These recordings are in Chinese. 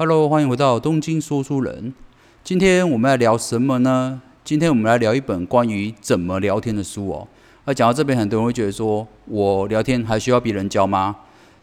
Hello，欢迎回到东京说书人。今天我们来聊什么呢？今天我们来聊一本关于怎么聊天的书哦。那讲到这边，很多人会觉得说，我聊天还需要别人教吗？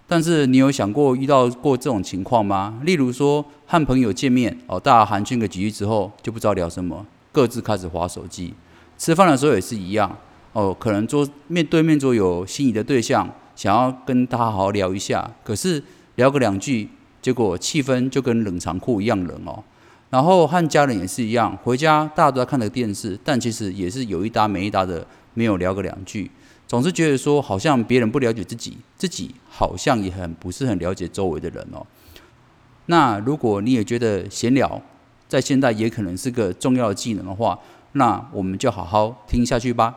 但是你有想过遇到过这种情况吗？例如说和朋友见面哦，大家寒暄个几句之后，就不知道聊什么，各自开始划手机。吃饭的时候也是一样哦，可能桌面对面桌有心仪的对象，想要跟他好好聊一下，可是聊个两句。结果气氛就跟冷藏库一样冷哦，然后和家人也是一样，回家大家都在看着电视，但其实也是有一搭没一搭的，没有聊个两句，总是觉得说好像别人不了解自己，自己好像也很不是很了解周围的人哦。那如果你也觉得闲聊在现在也可能是个重要的技能的话，那我们就好好听下去吧。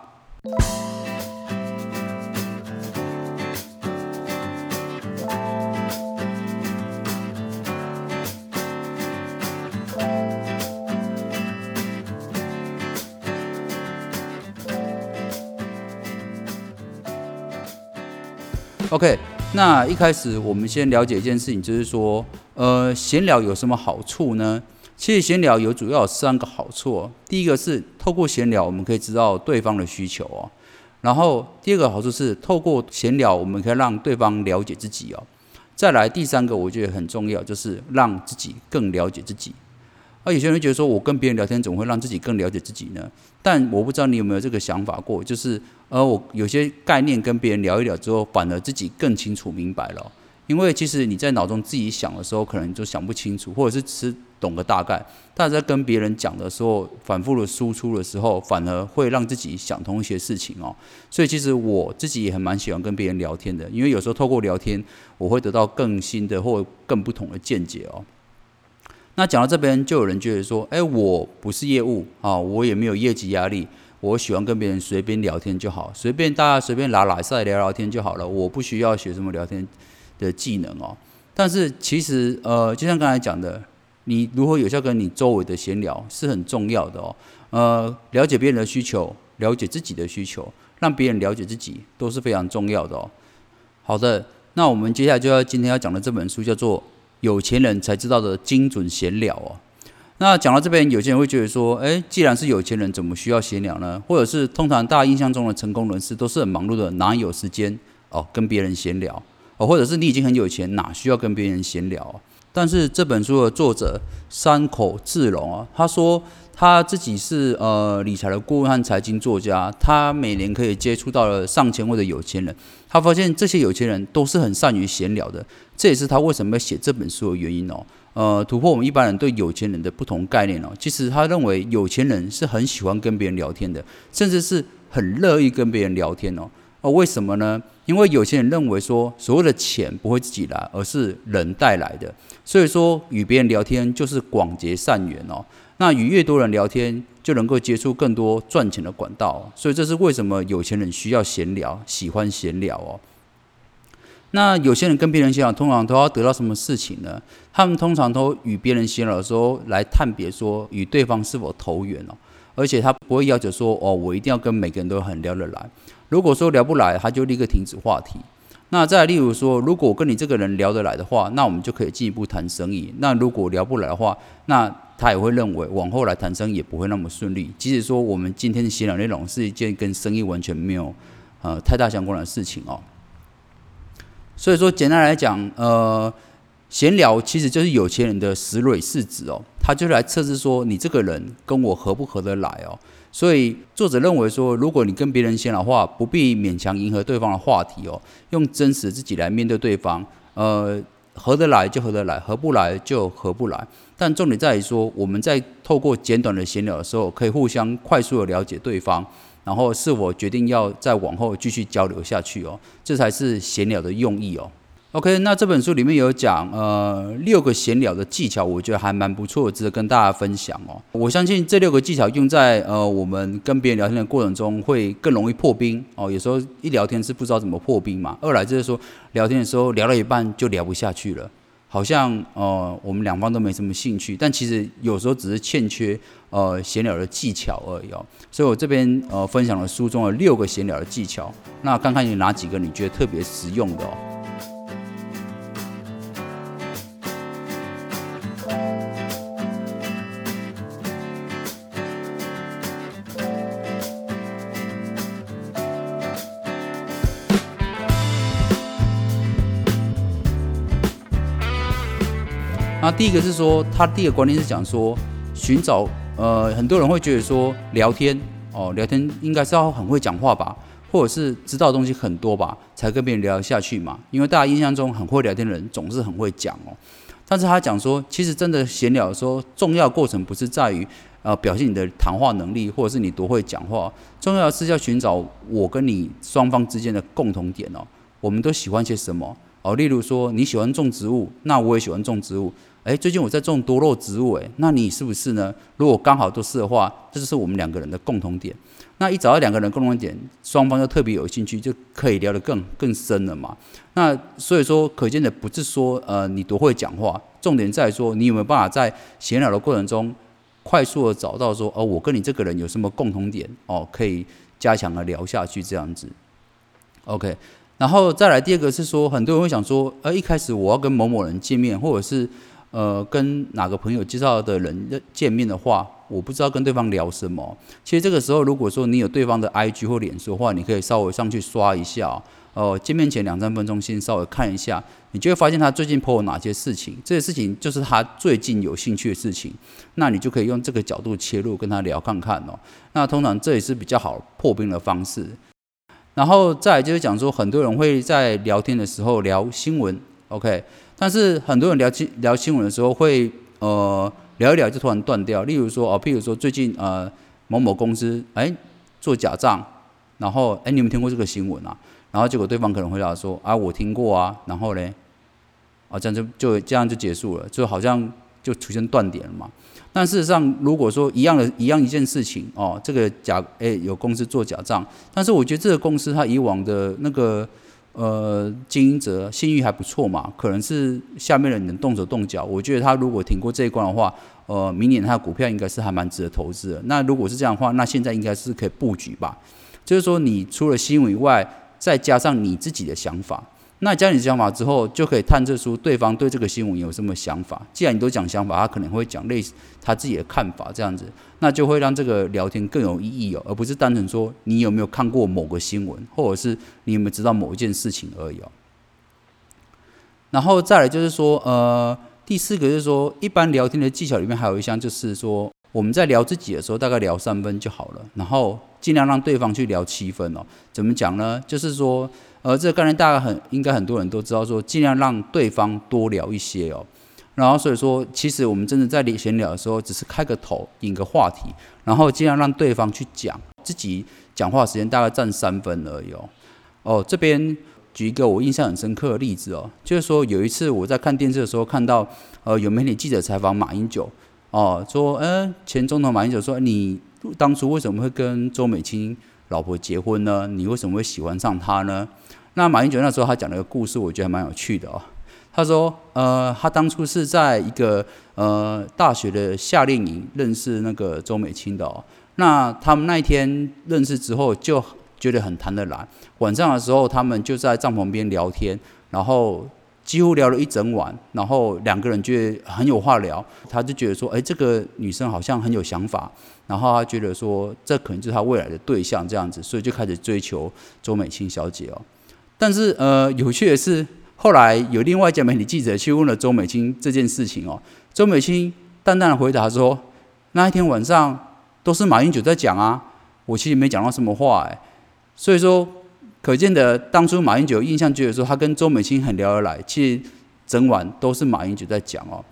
OK，那一开始我们先了解一件事情，就是说，呃，闲聊有什么好处呢？其实闲聊有主要有三个好处。哦第一个是透过闲聊，我们可以知道对方的需求哦。然后第二个好处是透过闲聊，我们可以让对方了解自己哦。再来第三个，我觉得很重要，就是让自己更了解自己。而有些人觉得说，我跟别人聊天，怎么会让自己更了解自己呢？但我不知道你有没有这个想法过，就是，呃，我有些概念跟别人聊一聊之后，反而自己更清楚明白了。因为其实你在脑中自己想的时候，可能就想不清楚，或者是只懂个大概。但在跟别人讲的时候，反复的输出的时候，反而会让自己想通一些事情哦。所以其实我自己也很蛮喜欢跟别人聊天的，因为有时候透过聊天，我会得到更新的或更不同的见解哦。那讲到这边，就有人觉得说：“哎，我不是业务啊，我也没有业绩压力，我喜欢跟别人随便聊天就好，随便大家随便拉拉赛聊聊天就好了，我不需要学什么聊天的技能哦。”但是其实，呃，就像刚才讲的，你如何有效跟你周围的闲聊是很重要的哦。呃，了解别人的需求，了解自己的需求，让别人了解自己都是非常重要的哦。好的，那我们接下来就要今天要讲的这本书叫做。有钱人才知道的精准闲聊哦。那讲到这边，有些人会觉得说：“诶，既然是有钱人，怎么需要闲聊呢？”或者是通常大家印象中的成功人士都是很忙碌的，哪有时间哦跟别人闲聊哦？或者是你已经很有钱，哪需要跟别人闲聊？但是这本书的作者山口智隆啊，他说。他自己是呃理财的顾问和财经作家，他每年可以接触到了上千位的有钱人，他发现这些有钱人都是很善于闲聊的，这也是他为什么要写这本书的原因哦。呃，突破我们一般人对有钱人的不同概念哦。其实他认为有钱人是很喜欢跟别人聊天的，甚至是很乐意跟别人聊天哦。哦，为什么呢？因为有钱人认为说，所谓的钱不会自己来，而是人带来的，所以说与别人聊天就是广结善缘哦。那与越多人聊天，就能够接触更多赚钱的管道，所以这是为什么有钱人需要闲聊，喜欢闲聊哦。那有些人跟别人闲聊，通常都要得到什么事情呢？他们通常都与别人闲聊的时候，来探别说与对方是否投缘哦，而且他不会要求说哦，我一定要跟每个人都很聊得来。如果说聊不来，他就立刻停止话题。那再例如说，如果跟你这个人聊得来的话，那我们就可以进一步谈生意。那如果聊不来的话，那他也会认为往后来谈生意也不会那么顺利。即使说我们今天的闲聊内容是一件跟生意完全没有呃太大相关的事情哦。所以说简单来讲，呃，闲聊其实就是有钱人的石蕊试纸哦，他就来测试说你这个人跟我合不合得来哦。所以作者认为说，如果你跟别人闲聊的话，不必勉强迎合对方的话题哦，用真实自己来面对对方，呃，合得来就合得来，合不来就合不来。但重点在于说，我们在透过简短的闲聊的时候，可以互相快速的了解对方，然后是否决定要再往后继续交流下去哦，这才是闲聊的用意哦。OK，那这本书里面有讲，呃，六个闲聊的技巧，我觉得还蛮不错，值得跟大家分享哦。我相信这六个技巧用在呃我们跟别人聊天的过程中，会更容易破冰哦。有时候一聊天是不知道怎么破冰嘛。二来就是说，聊天的时候聊了一半就聊不下去了，好像呃我们两方都没什么兴趣，但其实有时候只是欠缺呃闲聊的技巧而已哦。所以我这边呃分享了书中的六个闲聊的技巧，那看看有哪几个你觉得特别实用的哦。那第一个是说，他第一个观念是讲说，寻找呃，很多人会觉得说，聊天哦，聊天应该是要很会讲话吧，或者是知道东西很多吧，才跟别人聊下去嘛。因为大家印象中很会聊天的人总是很会讲哦。但是他讲说，其实真的闲聊说，重要过程不是在于呃表现你的谈话能力，或者是你多会讲话，重要的是要寻找我跟你双方之间的共同点哦。我们都喜欢些什么哦？例如说你喜欢种植物，那我也喜欢种植物。诶，最近我在种多肉植物，诶，那你是不是呢？如果刚好都是的话，这就是我们两个人的共同点。那一找到两个人共同点，双方又特别有兴趣，就可以聊得更更深了嘛。那所以说，可见的不是说呃你多会讲话，重点在说你有没有办法在闲聊的过程中，快速的找到说哦我跟你这个人有什么共同点哦，可以加强的聊下去这样子。OK，然后再来第二个是说，很多人会想说，呃一开始我要跟某某人见面，或者是呃跟哪个朋友介绍的人见面的话。我不知道跟对方聊什么。其实这个时候，如果说你有对方的 IG 或脸书的话，你可以稍微上去刷一下哦。见面前两三分钟，先稍微看一下，你就会发现他最近 po 哪些事情，这些事情就是他最近有兴趣的事情。那你就可以用这个角度切入跟他聊看看哦。那通常这也是比较好破冰的方式。然后再就是讲说，很多人会在聊天的时候聊新闻，OK？但是很多人聊新聊新闻的时候会呃。聊一聊就突然断掉，例如说哦，譬如说最近呃某某公司哎做假账，然后哎你们听过这个新闻啊？然后结果对方可能回答说啊我听过啊，然后嘞啊这样就就这样就结束了，就好像就出现断点了嘛。但事实上如果说一样的一样一件事情哦，这个假诶有公司做假账，但是我觉得这个公司它以往的那个。呃，经营者信誉还不错嘛，可能是下面的人动手动脚。我觉得他如果挺过这一关的话，呃，明年他的股票应该是还蛮值得投资的。那如果是这样的话，那现在应该是可以布局吧。就是说，你除了新闻以外，再加上你自己的想法。那加你想法之后，就可以探测出对方对这个新闻有什么想法。既然你都讲想法，他可能会讲类似他自己的看法，这样子，那就会让这个聊天更有意义哦，而不是单纯说你有没有看过某个新闻，或者是你有没有知道某一件事情而已哦。然后再来就是说，呃，第四个就是说，一般聊天的技巧里面还有一项就是说，我们在聊自己的时候，大概聊三分就好了，然后尽量让对方去聊七分哦。怎么讲呢？就是说。而这个概念大概很应该很多人都知道，说尽量让对方多聊一些哦。然后所以说，其实我们真的在闲聊的时候，只是开个头，引个话题，然后尽量让对方去讲，自己讲话时间大概占三分而已哦。哦，这边举一个我印象很深刻的例子哦，就是说有一次我在看电视的时候，看到呃有媒体记者采访马英九哦，说嗯前总统马英九说你当初为什么会跟周美青老婆结婚呢？你为什么会喜欢上她呢？那马英九那时候他讲了个故事，我觉得还蛮有趣的哦。他说，呃，他当初是在一个呃大学的夏令营认识那个周美青的哦。那他们那一天认识之后，就觉得很谈得来。晚上的时候，他们就在帐篷边聊天，然后几乎聊了一整晚。然后两个人觉得很有话聊，他就觉得说，哎，这个女生好像很有想法。然后他觉得说，这可能就是他未来的对象这样子，所以就开始追求周美青小姐哦。但是，呃，有趣的是，后来有另外一家媒体记者去问了周美青这件事情哦。周美青淡淡的回答说：“那一天晚上都是马英九在讲啊，我其实没讲到什么话哎。”所以说，可见的当初马英九印象觉得说他跟周美青很聊得来，其实整晚都是马英九在讲哦。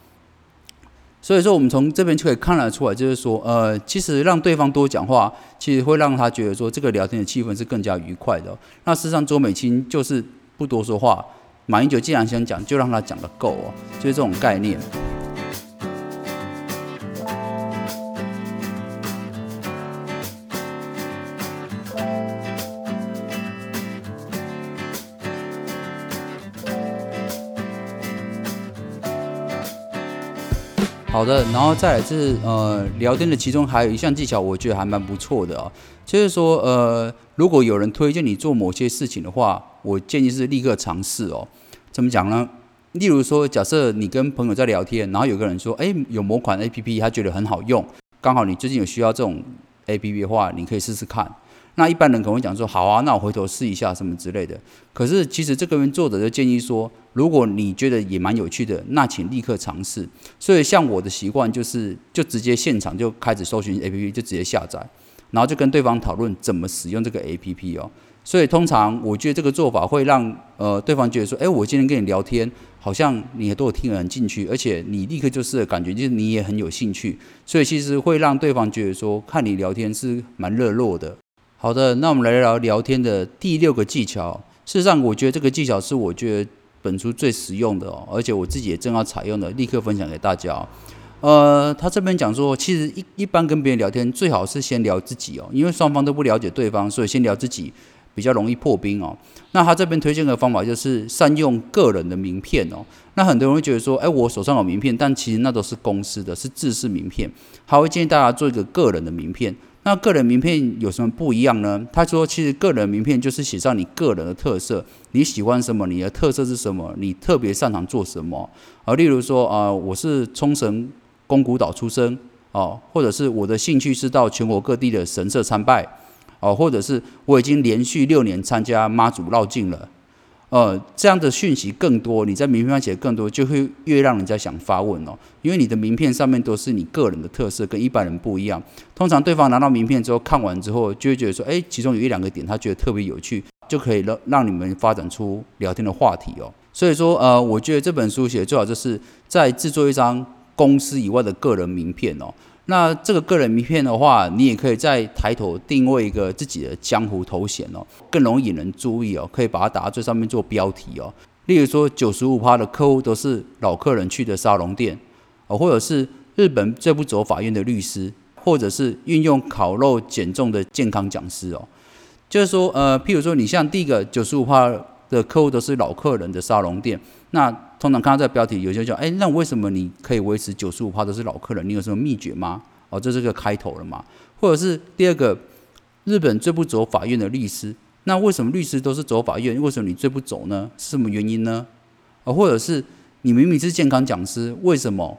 所以说，我们从这边就可以看得出来，就是说，呃，其实让对方多讲话，其实会让他觉得说，这个聊天的气氛是更加愉快的。那事实上，周美青就是不多说话，马英九既然想讲，就让他讲的够哦，就是这种概念。好的，然后再来是呃聊天的其中还有一项技巧，我觉得还蛮不错的哦，就是说呃如果有人推荐你做某些事情的话，我建议是立刻尝试哦。怎么讲呢？例如说，假设你跟朋友在聊天，然后有个人说，哎，有某款 A P P，他觉得很好用，刚好你最近有需要这种 A P P 的话，你可以试试看。那一般人可能会讲说，好啊，那我回头试一下什么之类的。可是其实这个作者就建议说，如果你觉得也蛮有趣的，那请立刻尝试。所以像我的习惯就是，就直接现场就开始搜寻 A P P，就直接下载，然后就跟对方讨论怎么使用这个 A P P 哦。所以通常我觉得这个做法会让呃对方觉得说，哎，我今天跟你聊天，好像你都有听得很进去，而且你立刻就是感觉就是你也很有兴趣，所以其实会让对方觉得说，看你聊天是蛮热络的。好的，那我们来聊聊天的第六个技巧。事实上，我觉得这个技巧是我觉得本书最实用的哦，而且我自己也正要采用的，立刻分享给大家。呃，他这边讲说，其实一一般跟别人聊天，最好是先聊自己哦，因为双方都不了解对方，所以先聊自己。比较容易破冰哦。那他这边推荐的方法就是善用个人的名片哦。那很多人会觉得说，哎，我手上有名片，但其实那都是公司的，是自式名片。他会建议大家做一个个人的名片。那个人名片有什么不一样呢？他说，其实个人名片就是写上你个人的特色，你喜欢什么，你的特色是什么，你特别擅长做什么。啊，例如说啊，我是冲绳宫古岛出生哦，或者是我的兴趣是到全国各地的神社参拜。哦，或者是我已经连续六年参加妈祖绕境了，呃，这样的讯息更多，你在名片上写更多，就会越让人家想发问哦。因为你的名片上面都是你个人的特色，跟一般人不一样。通常对方拿到名片之后，看完之后就会觉得说，哎，其中有一两个点他觉得特别有趣，就可以让让你们发展出聊天的话题哦。所以说，呃，我觉得这本书写最好就是在制作一张公司以外的个人名片哦。那这个个人名片的话，你也可以在抬头定位一个自己的江湖头衔哦，更容易引人注意哦，可以把它打在最上面做标题哦。例如说，九十五趴的客户都是老客人去的沙龙店哦，或者是日本最不走法院的律师，或者是运用烤肉减重的健康讲师哦。就是说，呃，譬如说，你像第一个九十五趴的客户都是老客人的沙龙店，那。通常看到这个标题，有些讲，哎，那为什么你可以维持九十五趴都是老客人？你有什么秘诀吗？哦，这是个开头了嘛？或者是第二个，日本最不走法院的律师，那为什么律师都是走法院？为什么你最不走呢？是什么原因呢？啊，或者是你明明是健康讲师，为什么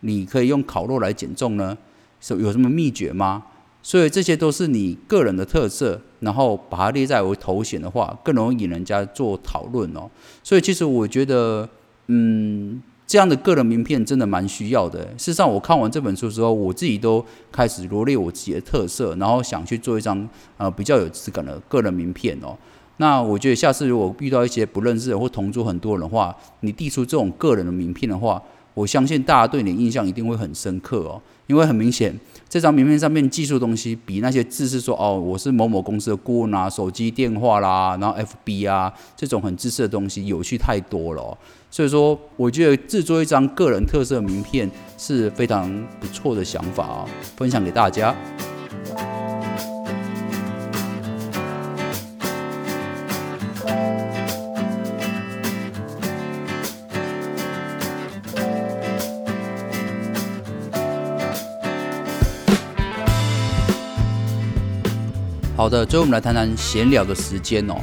你可以用烤肉来减重呢？是有什么秘诀吗？所以这些都是你个人的特色，然后把它列在为头衔的话，更容易引人家做讨论哦。所以其实我觉得。嗯，这样的个人名片真的蛮需要的。事实上，我看完这本书之后，我自己都开始罗列我自己的特色，然后想去做一张呃比较有质感的个人名片哦。那我觉得下次如果遇到一些不认识或同桌很多人的话，你递出这种个人的名片的话，我相信大家对你的印象一定会很深刻哦。因为很明显，这张名片上面技术东西比那些字是说哦，我是某某公司的顾问啊，手机电话啦，然后 FB 啊这种很知识的东西有趣太多了。所以说，我觉得制作一张个人特色名片是非常不错的想法啊，分享给大家。好的，最后我们来谈谈闲聊的时间哦。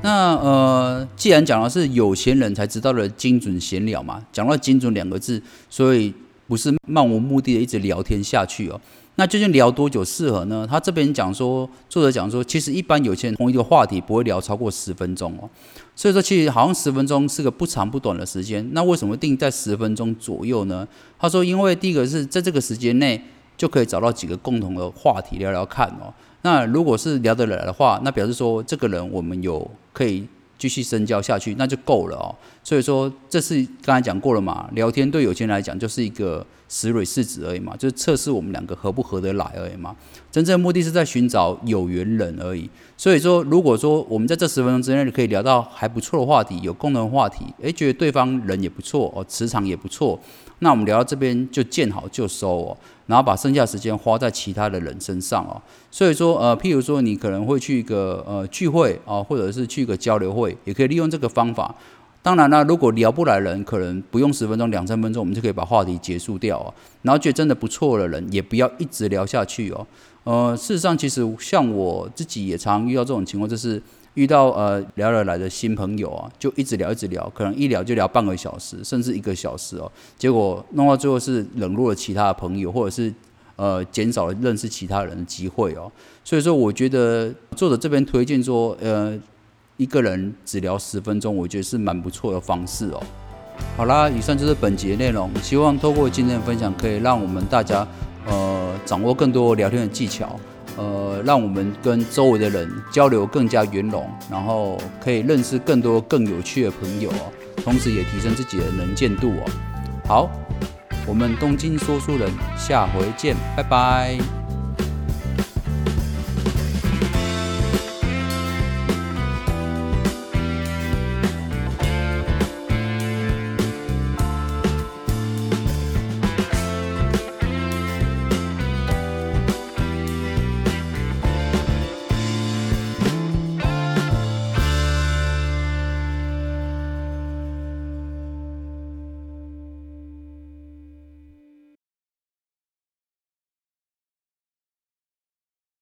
那呃，既然讲的是有钱人才知道的精准闲聊嘛，讲到精准两个字，所以不是漫无目的的一直聊天下去哦。那究竟聊多久适合呢？他这边讲说，作者讲说，其实一般有钱人同一个话题不会聊超过十分钟哦。所以说，其实好像十分钟是个不长不短的时间。那为什么定在十分钟左右呢？他说，因为第一个是在这个时间内就可以找到几个共同的话题聊聊看哦。那如果是聊得来的话，那表示说这个人我们有可以继续深交下去，那就够了哦。所以说这是刚才讲过了嘛，聊天对有钱人来讲就是一个石蕊试纸而已嘛，就是测试我们两个合不合得来而已嘛。真正目的是在寻找有缘人而已。所以说，如果说我们在这十分钟之内可以聊到还不错的话题，有共同话题，诶，觉得对方人也不错哦，磁场也不错。那我们聊到这边就见好就收哦，然后把剩下时间花在其他的人身上哦。所以说，呃，譬如说你可能会去一个呃聚会啊，或者是去一个交流会，也可以利用这个方法。当然了，如果聊不来人，可能不用十分钟、两三分钟，我们就可以把话题结束掉哦。然后觉得真的不错的人，也不要一直聊下去哦。呃，事实上，其实像我自己也常遇到这种情况，就是。遇到呃聊得来的新朋友啊，就一直聊一直聊，可能一聊就聊半个小时，甚至一个小时哦。结果弄到最后是冷落了其他的朋友，或者是呃减少了认识其他人的机会哦。所以说，我觉得作者这边推荐说，呃，一个人只聊十分钟，我觉得是蛮不错的方式哦。好啦，以上就是本节内容，希望透过今天的分享，可以让我们大家呃掌握更多聊天的技巧。呃，让我们跟周围的人交流更加圆融，然后可以认识更多更有趣的朋友哦，同时也提升自己的能见度哦。好，我们东京说书人下回见，拜拜。